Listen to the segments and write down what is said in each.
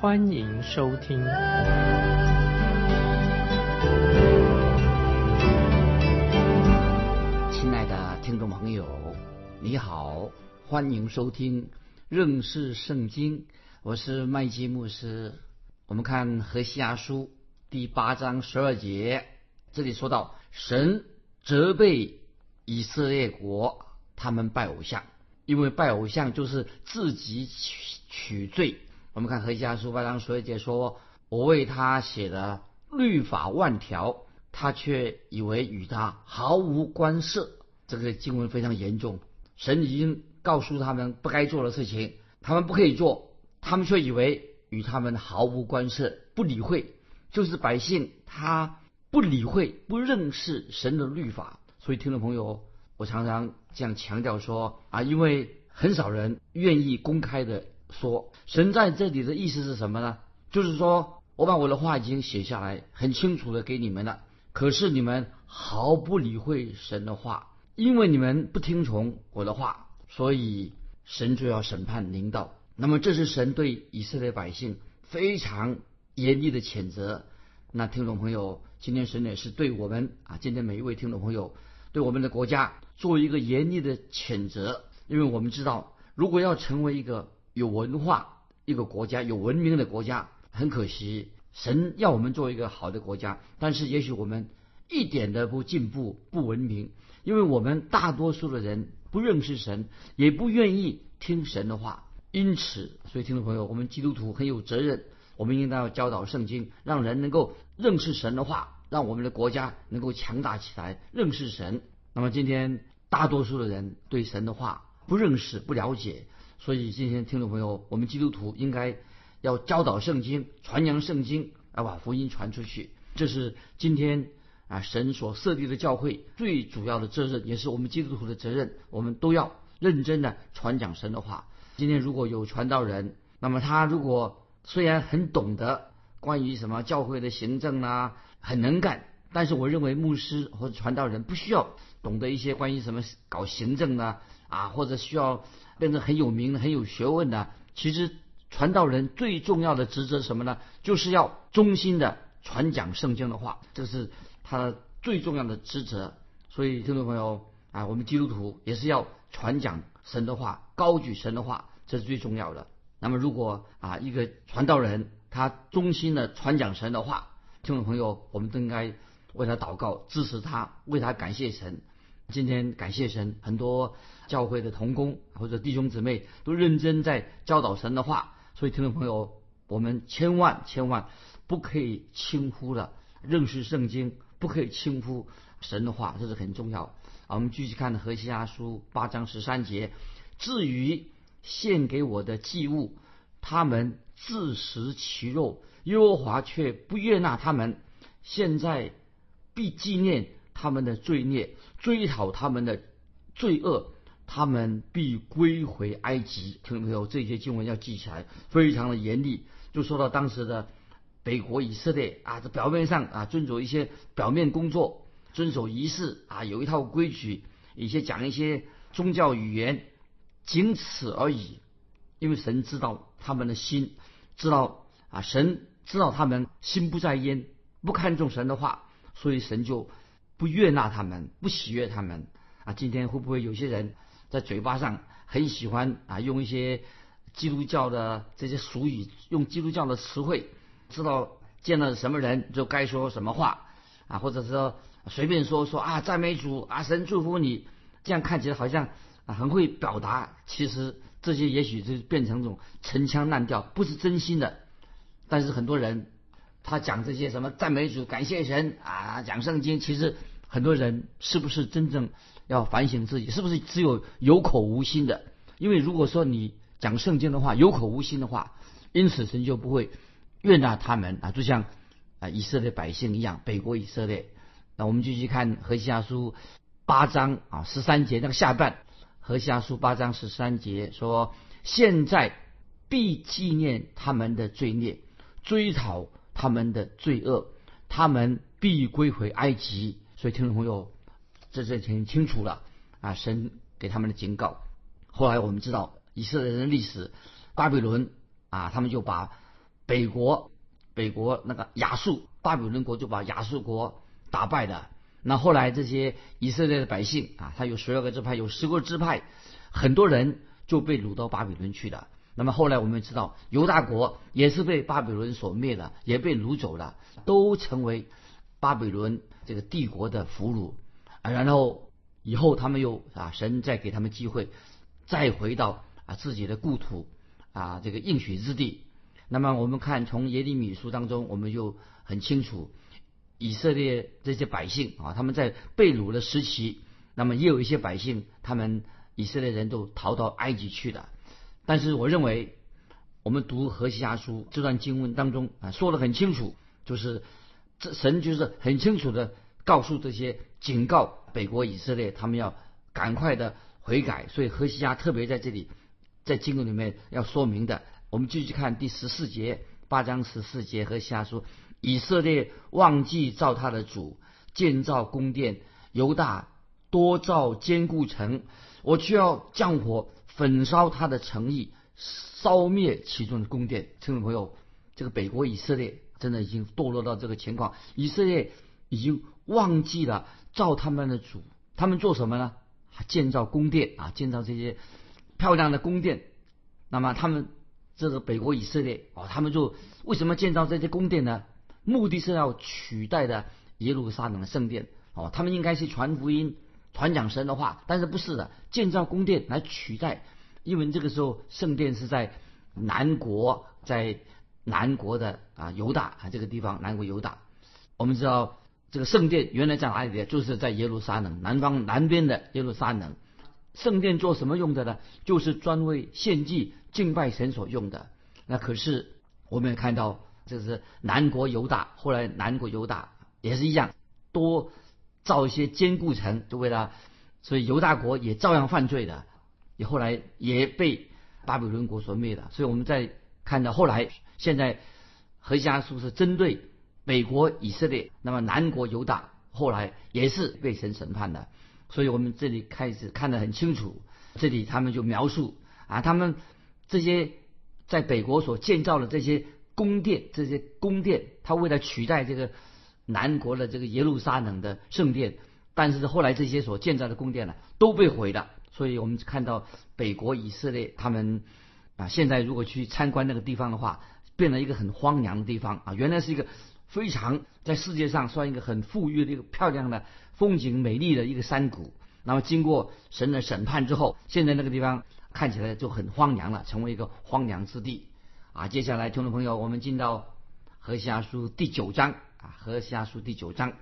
欢迎收听。亲爱的听众朋友，你好，欢迎收听认识圣经。我是麦基牧师。我们看何西阿书第八章十二节，这里说到神责备以色列国，他们拜偶像，因为拜偶像就是自己取取罪。我们看何西阿书八章十二节说：“我为他写的律法万条。”他却以为与他毫无关涉，这个经文非常严重。神已经告诉他们不该做的事情，他们不可以做，他们却以为与他们毫无关涉，不理会。就是百姓他不理会、不认识神的律法。所以听众朋友，我常常这样强调说啊，因为很少人愿意公开的说，神在这里的意思是什么呢？就是说我把我的话已经写下来，很清楚的给你们了。可是你们毫不理会神的话，因为你们不听从我的话，所以神就要审判领导。那么这是神对以色列百姓非常严厉的谴责。那听众朋友，今天神也是对我们啊，今天每一位听众朋友，对我们的国家做一个严厉的谴责。因为我们知道，如果要成为一个有文化、一个国家有文明的国家，很可惜。神要我们做一个好的国家，但是也许我们一点都不进步、不文明，因为我们大多数的人不认识神，也不愿意听神的话。因此，所以听众朋友，我们基督徒很有责任，我们应当要教导圣经，让人能够认识神的话，让我们的国家能够强大起来，认识神。那么今天大多数的人对神的话不认识、不了解，所以今天听众朋友，我们基督徒应该。要教导圣经，传扬圣经，要把福音传出去，这是今天啊神所设立的教会最主要的责任，也是我们基督徒的责任。我们都要认真的传讲神的话。今天如果有传道人，那么他如果虽然很懂得关于什么教会的行政啊，很能干，但是我认为牧师或者传道人不需要懂得一些关于什么搞行政啊啊，或者需要变成很有名、很有学问的，其实。传道人最重要的职责什么呢？就是要忠心的传讲圣经的话，这是他最重要的职责。所以，听众朋友啊，我们基督徒也是要传讲神的话，高举神的话，这是最重要的。那么，如果啊一个传道人他忠心的传讲神的话，听众朋友，我们都应该为他祷告，支持他，为他感谢神。今天感谢神，很多教会的同工或者弟兄姊妹都认真在教导神的话。所以，听众朋友，我们千万千万不可以轻忽了认识圣经，不可以轻忽神的话，这是很重要。我们继续看何西阿书八章十三节。至于献给我的祭物，他们自食其肉，耶和华却不悦纳他们。现在必纪念他们的罪孽，追讨他们的罪恶。他们必归回埃及，听到没有？这些经文要记起来，非常的严厉。就说到当时的北国以色列啊，这表面上啊遵守一些表面工作，遵守仪式啊，有一套规矩，一些讲一些宗教语言，仅此而已。因为神知道他们的心，知道啊，神知道他们心不在焉，不看重神的话，所以神就不悦纳他们，不喜悦他们啊。今天会不会有些人？在嘴巴上很喜欢啊，用一些基督教的这些俗语，用基督教的词汇，知道见了什么人就该说什么话啊，或者说随便说说啊，赞美主啊，神祝福你，这样看起来好像啊很会表达，其实这些也许就变成一种陈腔滥调，不是真心的。但是很多人他讲这些什么赞美主、感谢神啊，讲圣经，其实很多人是不是真正？要反省自己是不是只有有口无心的？因为如果说你讲圣经的话有口无心的话，因此神就不会悦纳他们啊，就像啊以色列百姓一样，北国以色列。那我们继续看何西阿书八章啊十三节那个下半，何西阿书八章十三节说：现在必纪念他们的罪孽，追讨他们的罪恶，他们必归回埃及。所以听众朋友，这这很清楚了啊，神给他们的警告。后来我们知道以色列人的历史，巴比伦啊，他们就把北国北国那个亚述巴比伦国就把亚述国打败了。那后来这些以色列的百姓啊，他有十二个支派，有十个支派，很多人就被掳到巴比伦去了。那么后来我们知道犹大国也是被巴比伦所灭的，也被掳走了，都成为巴比伦这个帝国的俘虏。啊，然后以后他们又啊，神再给他们机会。再回到啊自己的故土啊这个应许之地，那么我们看从耶利米书当中，我们就很清楚以色列这些百姓啊他们在被掳的时期，那么也有一些百姓，他们以色列人都逃到埃及去的。但是我认为，我们读何西阿书这段经文当中啊说的很清楚，就是这神就是很清楚的告诉这些警告北国以色列，他们要赶快的。悔改，所以何西阿特别在这里，在经文里面要说明的。我们继续看第十四节，八章十四节，何西阿说：以色列忘记造他的主，建造宫殿；犹大多造坚固城，我就要降火焚烧他的诚意，烧灭其中的宫殿。听众朋友，这个北国以色列真的已经堕落到这个情况，以色列已经忘记了造他们的主，他们做什么呢？建造宫殿啊，建造这些漂亮的宫殿。那么他们这个北国以色列哦，他们就为什么建造这些宫殿呢？目的是要取代的耶路撒冷的圣殿哦。他们应该是传福音、传讲神的话，但是不是的，建造宫殿来取代。因为这个时候圣殿是在南国，在南国的啊犹大啊这个地方，南国犹大。我们知道。这个圣殿原来在哪里的？就是在耶路撒冷南方南边的耶路撒冷。圣殿做什么用的呢？就是专为献祭敬拜神所用的。那可是我们也看到，这是南国犹大，后来南国犹大也是一样，多造一些坚固城，就为了，所以犹大国也照样犯罪的，也后来也被巴比伦国所灭的。所以我们在看到后来，现在何西阿书是针对。美国以色列，那么南国犹大后来也是被神审判的，所以我们这里开始看得很清楚。这里他们就描述啊，他们这些在北国所建造的这些宫殿，这些宫殿，他为了取代这个南国的这个耶路撒冷的圣殿，但是后来这些所建造的宫殿呢都被毁了。所以我们看到北国以色列他们啊，现在如果去参观那个地方的话，变了一个很荒凉的地方啊，原来是一个。非常在世界上算一个很富裕的一个漂亮的风景美丽的一个山谷，那么经过神的审判之后，现在那个地方看起来就很荒凉了，成为一个荒凉之地。啊，接下来听众朋友，我们进到何西阿书第九章啊，何西阿书第九章。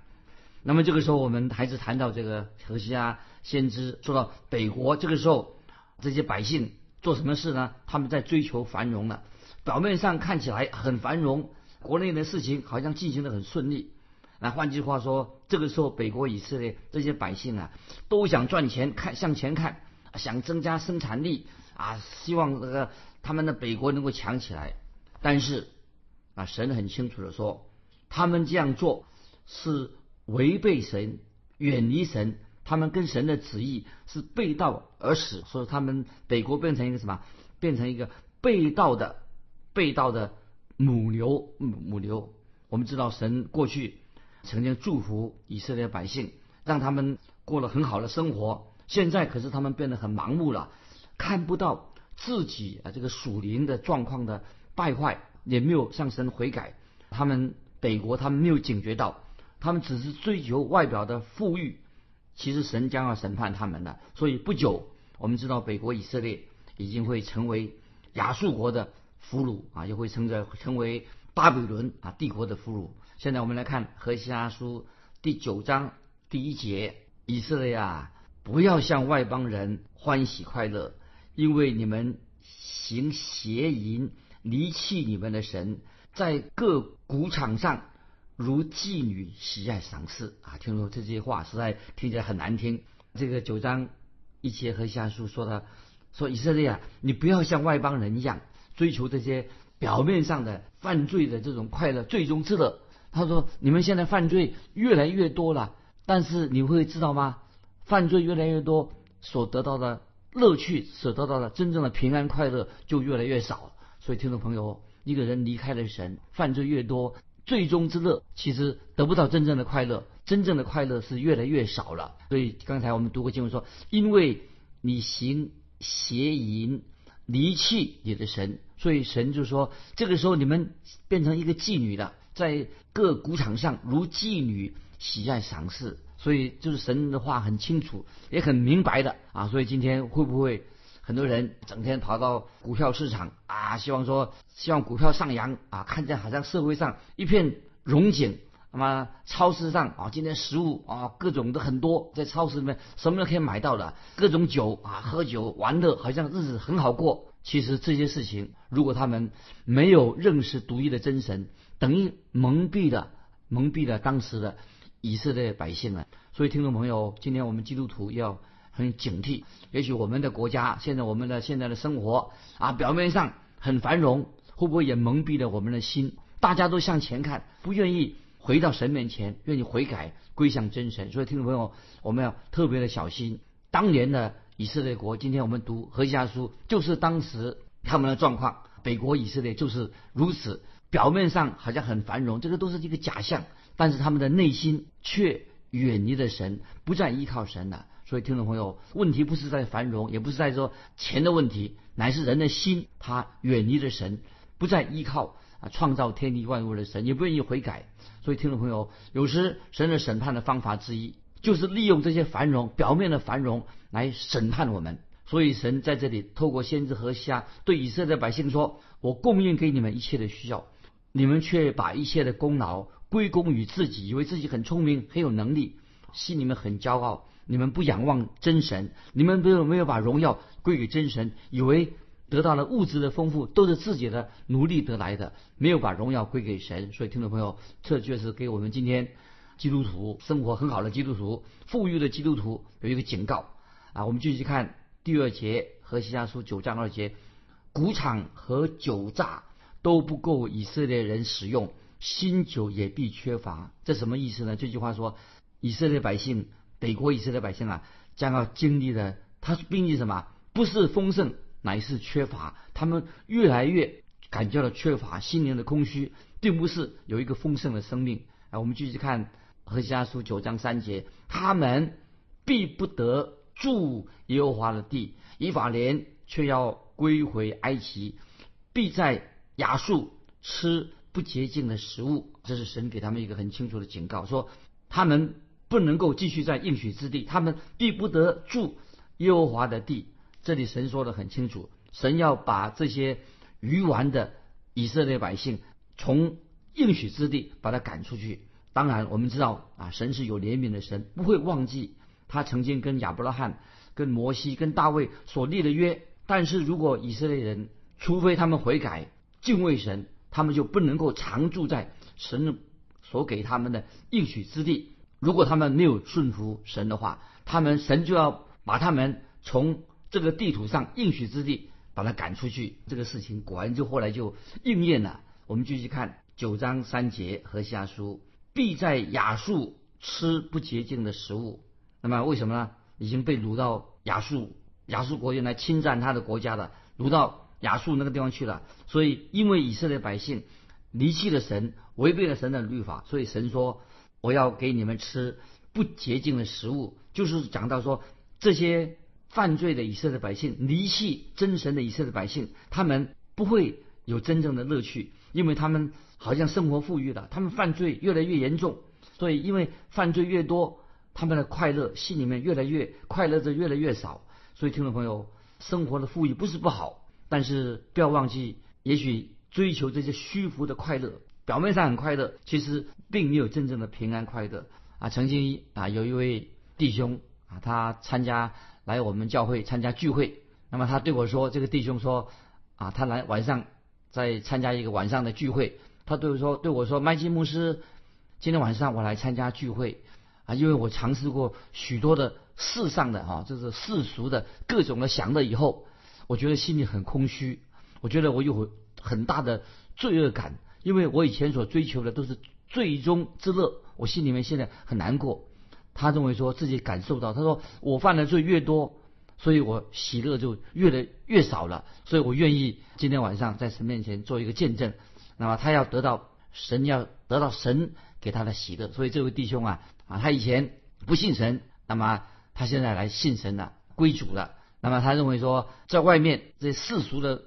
那么这个时候我们还是谈到这个何西阿先知说到北国，这个时候这些百姓做什么事呢？他们在追求繁荣了，表面上看起来很繁荣。国内的事情好像进行的很顺利，那换句话说，这个时候北国以色列这些百姓啊，都想赚钱，看向前看，想增加生产力啊，希望这个他们的北国能够强起来。但是啊，神很清楚的说，他们这样做是违背神、远离神，他们跟神的旨意是背道而驰，所以他们北国变成一个什么？变成一个背道的、背道的。母牛，母牛，我们知道神过去曾经祝福以色列百姓，让他们过了很好的生活。现在可是他们变得很盲目了，看不到自己啊这个属灵的状况的败坏，也没有向神悔改。他们北国他们没有警觉到，他们只是追求外表的富裕，其实神将要审判他们的。所以不久，我们知道北国以色列已经会成为亚述国的。俘虏啊，也会成着成为巴比伦啊帝国的俘虏。现在我们来看何西阿书第九章第一节：以色列啊，不要向外邦人欢喜快乐，因为你们行邪淫，离弃你们的神，在各谷场上如妓女喜爱赏赐啊！听说这些话实在听起来很难听。这个九章一节和下书说的，说以色列啊，你不要像外邦人一样追求这些表面上的犯罪的这种快乐，最终之乐。他说你们现在犯罪越来越多了，但是你会知道吗？犯罪越来越多，所得到的乐趣，所得到的真正的平安快乐就越来越少。所以听众朋友，一个人离开了神，犯罪越多，最终之乐其实得不到真正的快乐。真正的快乐是越来越少了，所以刚才我们读过经文说，因为你行邪淫，离弃你的神，所以神就说，这个时候你们变成一个妓女了，在各谷场上如妓女喜爱赏赐，所以就是神的话很清楚，也很明白的啊。所以今天会不会很多人整天跑到股票市场啊，希望说希望股票上扬啊，看见好像社会上一片荣景。那么超市上啊，今天食物啊，各种的很多，在超市里面什么都可以买到的，各种酒啊，喝酒玩乐，好像日子很好过。其实这些事情，如果他们没有认识独一的真神，等于蒙蔽了蒙蔽了当时的以色列百姓了。所以听众朋友，今天我们基督徒要很警惕。也许我们的国家现在我们的现在的生活啊，表面上很繁荣，会不会也蒙蔽了我们的心？大家都向前看，不愿意。回到神面前，愿意悔改归向真神。所以，听众朋友，我们要特别的小心。当年的以色列国，今天我们读何西阿书，就是当时他们的状况。北国以色列就是如此，表面上好像很繁荣，这个都是一个假象，但是他们的内心却远离了神，不再依靠神了。所以，听众朋友，问题不是在繁荣，也不是在说钱的问题，乃是人的心，他远离了神，不再依靠。啊，创造天地万物的神也不愿意悔改，所以听众朋友，有时神的审判的方法之一，就是利用这些繁荣表面的繁荣来审判我们。所以神在这里透过先知何西阿对以色列百姓说：“我供应给你们一切的需要，你们却把一切的功劳归功于自己，以为自己很聪明很有能力，心里面很骄傲。你们不仰望真神，你们没有没有把荣耀归给真神，以为。”得到了物质的丰富，都是自己的努力得来的，没有把荣耀归给神。所以，听众朋友，这就是给我们今天基督徒生活很好的基督徒、富裕的基督徒有一个警告啊！我们继续看第二节和西家书九章二节：谷场和酒榨都不够以色列人使用，新酒也必缺乏。这什么意思呢？这句话说，以色列百姓、北国以色列百姓啊，将要经历的，他经历什么？不是丰盛。乃是缺乏，他们越来越感觉到缺乏，心灵的空虚，并不是有一个丰盛的生命。啊，我们继续看何西阿书九章三节，他们必不得住耶和华的地，以法莲却要归回埃及，必在亚述吃不洁净的食物。这是神给他们一个很清楚的警告，说他们不能够继续在应许之地，他们必不得住耶和华的地。这里神说的很清楚，神要把这些愚顽的以色列百姓从应许之地把他赶出去。当然，我们知道啊，神是有怜悯的神，不会忘记他曾经跟亚伯拉罕、跟摩西、跟大卫所立的约。但是如果以色列人除非他们悔改、敬畏神，他们就不能够常住在神所给他们的应许之地。如果他们没有顺服神的话，他们神就要把他们从这个地图上应许之地，把他赶出去，这个事情果然就后来就应验了。我们继续看九章三节和下书，必在亚述吃不洁净的食物。那么为什么呢？已经被掳到亚述，亚述国原来侵占他的国家了，掳到亚述那个地方去了。所以因为以色列百姓离弃了神，违背了神的律法，所以神说我要给你们吃不洁净的食物，就是讲到说这些。犯罪的以色列百姓，离弃真神的以色列百姓，他们不会有真正的乐趣，因为他们好像生活富裕了，他们犯罪越来越严重，所以因为犯罪越多，他们的快乐心里面越来越快乐的越来越少。所以听众朋友，生活的富裕不是不好，但是不要忘记，也许追求这些虚浮的快乐，表面上很快乐，其实并没有真正的平安快乐啊。曾经啊，有一位弟兄啊，他参加。来我们教会参加聚会，那么他对我说：“这个弟兄说，啊，他来晚上在参加一个晚上的聚会，他对我说：“对我说，麦基牧师，今天晚上我来参加聚会啊，因为我尝试过许多的世上的哈，就是世俗的各种的享乐以后，我觉得心里很空虚，我觉得我有很大的罪恶感，因为我以前所追求的都是最终之乐，我心里面现在很难过。他认为说自己感受到，他说我犯的罪越多。”所以我喜乐就越来越少了，所以我愿意今天晚上在神面前做一个见证。那么他要得到神要得到神给他的喜乐，所以这位弟兄啊啊，他以前不信神，那么他现在来信神了，归主了。那么他认为说，在外面这世俗的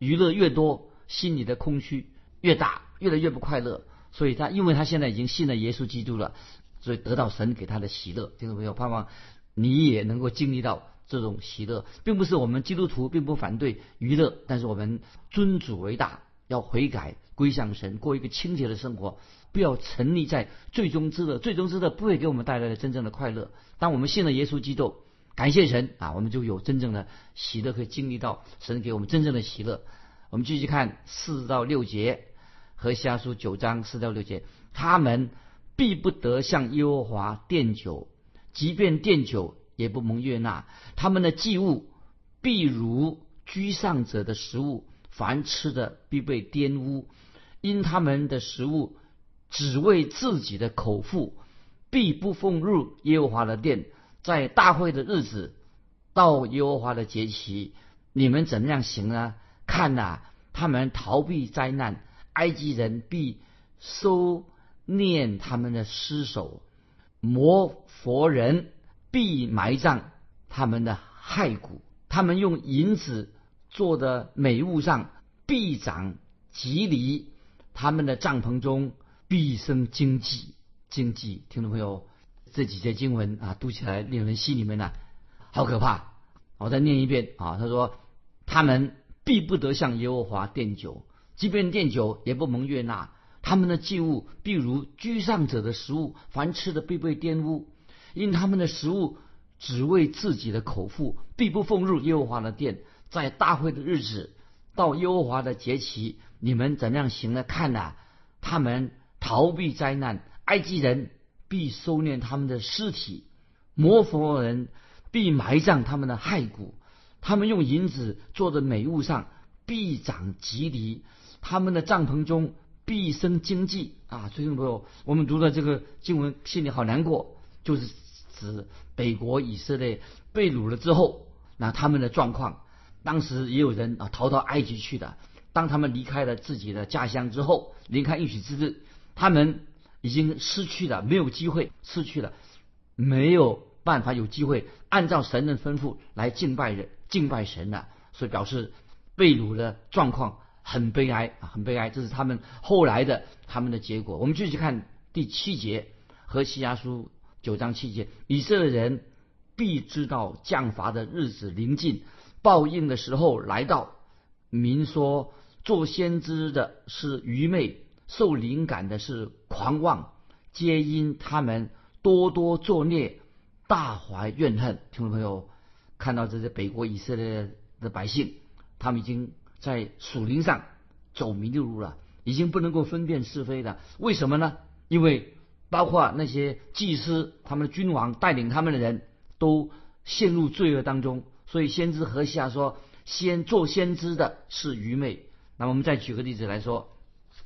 娱乐越多，心里的空虚越大，越来越不快乐。所以他因为他现在已经信了耶稣基督了，所以得到神给他的喜乐。听众朋友，盼望你也能够经历到。这种喜乐，并不是我们基督徒并不反对娱乐，但是我们尊主为大，要悔改归向神，过一个清洁的生活，不要沉溺在最终之乐。最终之乐不会给我们带来的真正的快乐。当我们信了耶稣基督，感谢神啊，我们就有真正的喜乐，可以经历到神给我们真正的喜乐。我们继续看四到六节和下书九章四到六节，他们必不得向耶和华奠酒，即便奠酒。也不蒙悦纳，他们的祭物必如居上者的食物，凡吃的必被玷污，因他们的食物只为自己的口腹，必不奉入耶和华的殿。在大会的日子，到耶和华的节期，你们怎么样行呢？看呐，他们逃避灾难，埃及人必收念他们的尸首，摩佛人。必埋葬他们的骸骨，他们用银子做的美物上必长吉藜，他们的帐篷中必生经济。经济，听众朋友，这几节经文啊，读起来令人心里面呢，好可怕。我再念一遍啊，他说，他们必不得向耶和华奠酒，即便奠酒也不蒙悦纳。他们的祭物必如居上者的食物，凡吃的必被玷污。因他们的食物只为自己的口腹，必不奉入耶和华的殿。在大会的日子，到耶和华的节期，你们怎样行呢？看呐，他们逃避灾难，埃及人必收敛他们的尸体，摩佛人必埋葬他们的骸骨。他们用银子做的美物上必长吉藜，他们的帐篷中必生经济啊！最近朋友，我们读了这个经文，心里好难过，就是。指北国以色列被掳了之后，那他们的状况，当时也有人啊逃到埃及去的。当他们离开了自己的家乡之后，离开应许之地，他们已经失去了，没有机会，失去了，没有办法有机会按照神的吩咐来敬拜人、敬拜神了。所以表示被掳的状况很悲哀啊，很悲哀。这是他们后来的他们的结果。我们继续看第七节和西亚书。九章七节，以色列人必知道降罚的日子临近，报应的时候来到。民说做先知的是愚昧，受灵感的是狂妄，皆因他们多多作孽，大怀怨恨。听众朋友，看到这些北国以色列的百姓，他们已经在属灵上走迷路了，已经不能够分辨是非了。为什么呢？因为。包括那些祭司、他们的君王带领他们的人都陷入罪恶当中，所以先知何西阿说：“先做先知的是愚昧。”那么我们再举个例子来说，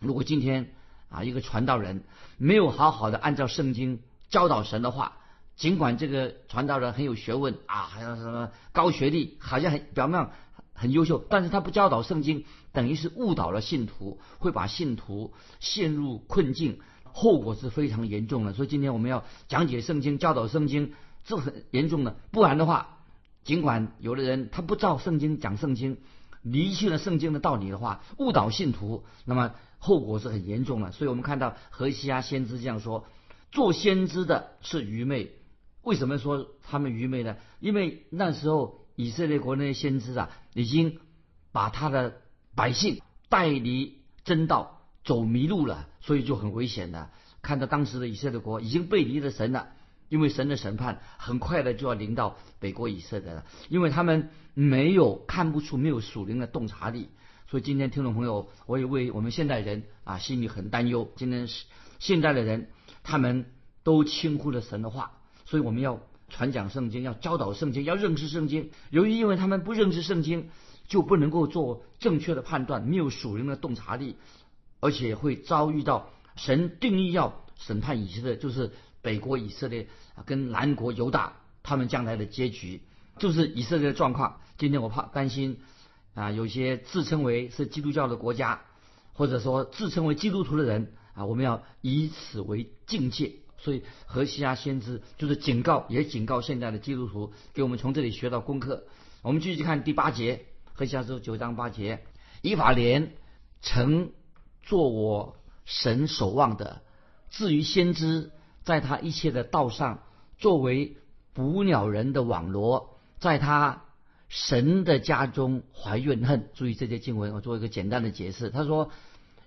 如果今天啊一个传道人没有好好的按照圣经教导神的话，尽管这个传道人很有学问啊，还有什么高学历，好像很表面很优秀，但是他不教导圣经，等于是误导了信徒，会把信徒陷入困境。后果是非常严重的，所以今天我们要讲解圣经、教导圣经，这很严重的。不然的话，尽管有的人他不照圣经讲圣经，离弃了圣经的道理的话，误导信徒，那么后果是很严重的。所以我们看到何西阿先知这样说：做先知的是愚昧。为什么说他们愚昧呢？因为那时候以色列国那些先知啊，已经把他的百姓带离真道。走迷路了，所以就很危险的。看到当时的以色列国已经背离了神了，因为神的审判很快的就要临到北国以色列了，因为他们没有看不出没有属灵的洞察力，所以今天听众朋友，我也为我们现代人啊心里很担忧。今天是现代的人，他们都轻忽了神的话，所以我们要传讲圣经，要教导圣经，要认识圣经。由于因为他们不认识圣经，就不能够做正确的判断，没有属灵的洞察力，而且会遭遇到神定义要审判以色列，就是北国以色列跟南国犹大他们将来的结局，就是以色列的状况。今天我怕担心。啊，有些自称为是基督教的国家，或者说自称为基督徒的人啊，我们要以此为境界。所以何西阿先知就是警告，也警告现在的基督徒，给我们从这里学到功课。我们继续看第八节，何西阿书九章八节：以法莲曾做我神守望的，至于先知，在他一切的道上，作为捕鸟人的网罗，在他。神的家中怀怨恨，注意这些经文，我做一个简单的解释。他说，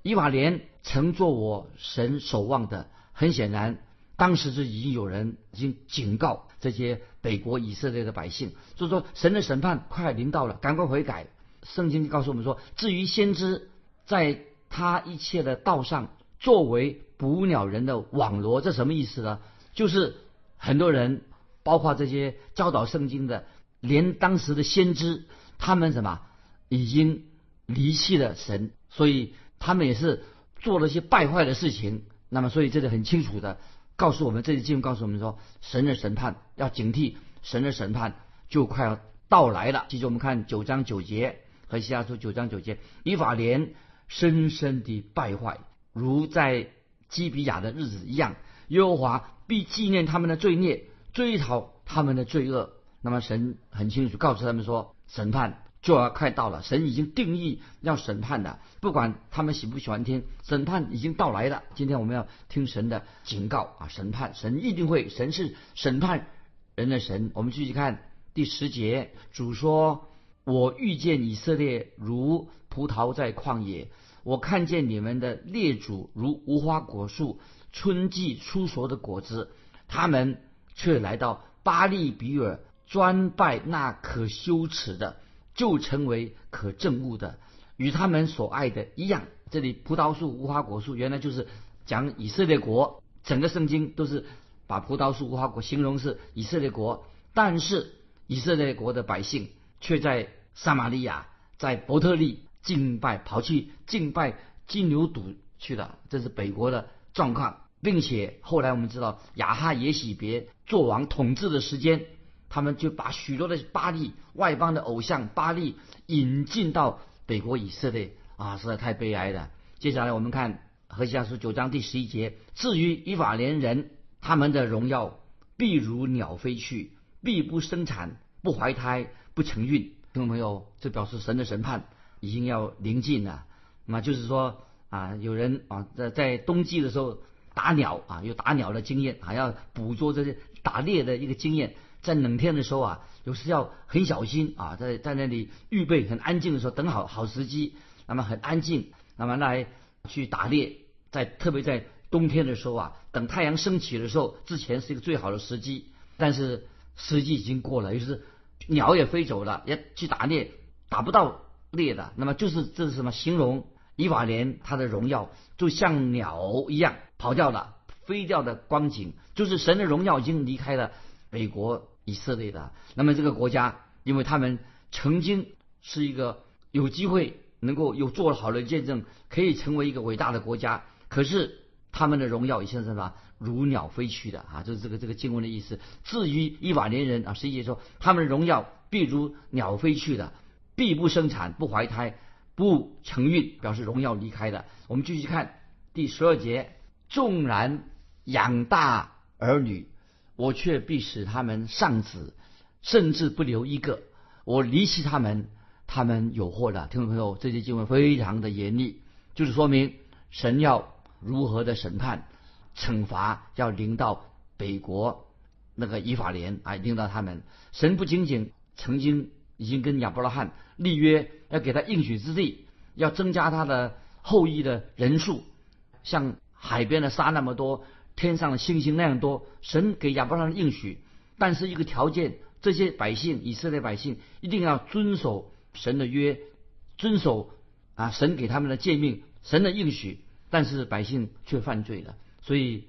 以法莲曾做我神守望的，很显然，当时就已经有人已经警告这些北国以色列的百姓，就是说神的审判快临到了，赶快悔改。圣经告诉我们说，至于先知，在他一切的道上，作为捕鸟人的网罗，这什么意思呢？就是很多人，包括这些教导圣经的。连当时的先知，他们什么已经离弃了神，所以他们也是做了一些败坏的事情。那么，所以这里很清楚的告诉我们，这里经文告诉我们说，神的审判要警惕，神的审判就快要到来了。记住我们看九章九节和西阿书九章九节，以法莲深深的败坏，如在基比亚的日子一样，耶和华必纪念他们的罪孽，追讨他们的罪恶。那么神很清楚告诉他们说，审判就要快到了。神已经定义要审判的，不管他们喜不喜欢听，审判已经到来了。今天我们要听神的警告啊！审判，神一定会，神是审判人的神。我们继续看第十节，主说：“我遇见以色列如葡萄在旷野，我看见你们的列祖如无花果树，春季出熟的果子，他们却来到巴利比尔。”专拜那可羞耻的，就成为可憎恶的，与他们所爱的一样。这里葡萄树、无花果树，原来就是讲以色列国。整个圣经都是把葡萄树、无花果形容是以色列国，但是以色列国的百姓却在撒玛利亚、在伯特利敬拜，跑去敬拜金牛犊去了。这是北国的状况，并且后来我们知道亚哈也喜别做王统治的时间。他们就把许多的巴利外邦的偶像巴利引进到北国以色列啊，实在太悲哀了。接下来我们看何西阿书九章第十一节：至于以法莲人，他们的荣耀必如鸟飞去，必不生产，不怀胎，不成孕。听众朋友，这表示神的审判已经要临近了。那么就是说啊，有人啊在在冬季的时候打鸟啊，有打鸟的经验，还要捕捉这些打猎的一个经验。在冷天的时候啊，有时要很小心啊，在在那里预备很安静的时候，等好好时机，那么很安静，那么来去打猎。在特别在冬天的时候啊，等太阳升起的时候，之前是一个最好的时机。但是时机已经过了，于是鸟也飞走了，也去打猎，打不到猎的。那么就是这是什么？形容伊瓦莲他的荣耀就像鸟一样跑掉了，飞掉的光景，就是神的荣耀已经离开了美国。以色列的，那么这个国家，因为他们曾经是一个有机会能够有做好的见证，可以成为一个伟大的国家，可是他们的荣耀已经是什么？如鸟飞去的啊！就是这个这个经文的意思。至于一瓦年人啊，实际说他们的荣耀必如鸟飞去的，必不生产，不怀胎，不成孕，表示荣耀离开的。我们继续看第十二节：纵然养大儿女。我却必使他们丧子，甚至不留一个。我离弃他们，他们有祸的。听众朋友，这些经文非常的严厉，就是说明神要如何的审判、惩罚，要临到北国那个以法莲啊，临到他们。神不仅仅曾经已经跟亚伯拉罕立约，要给他应许之地，要增加他的后裔的人数，像海边的沙那么多。天上的星星那样多，神给亚伯拉罕应许，但是一个条件，这些百姓以色列百姓一定要遵守神的约，遵守啊，神给他们的诫命，神的应许，但是百姓却犯罪了。所以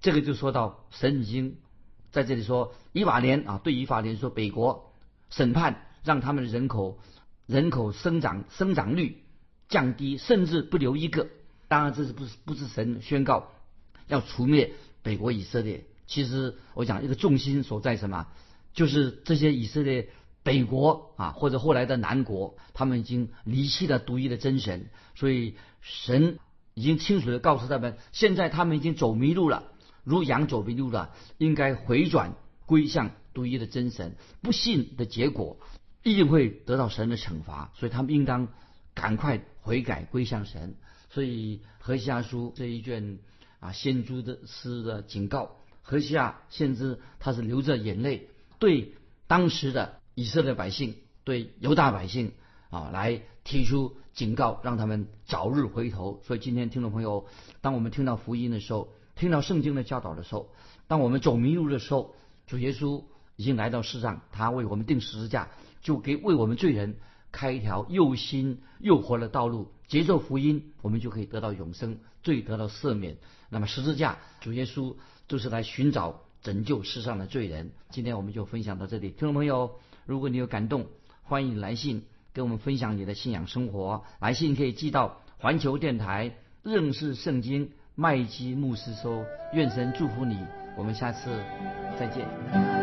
这个就说到神已经在这里说，以法莲啊，对以法莲说，北国审判让他们的人口人口生长生长率降低，甚至不留一个。当然，这是不是不是神宣告要除灭北国以色列？其实我讲一个重心所在什么，就是这些以色列北国啊，或者后来的南国，他们已经离弃了独一的真神，所以神已经清楚的告诉他们，现在他们已经走迷路了，如羊走迷路了，应该回转归向独一的真神。不信的结果一定会得到神的惩罚，所以他们应当赶快悔改归向神。所以何西阿书这一卷啊，先知的诗的警告，何西亚先知他是流着眼泪，对当时的以色列百姓，对犹大百姓啊，来提出警告，让他们早日回头。所以今天听众朋友，当我们听到福音的时候，听到圣经的教导的时候，当我们走迷路的时候，主耶稣已经来到世上，他为我们定十字架，就给为我们罪人开一条又新又活的道路。接受福音，我们就可以得到永生，罪得到赦免。那么十字架，主耶稣就是来寻找拯救世上的罪人。今天我们就分享到这里，听众朋友，如果你有感动，欢迎来信跟我们分享你的信仰生活。来信可以寄到环球电台认识圣经麦基牧师收。愿神祝福你，我们下次再见。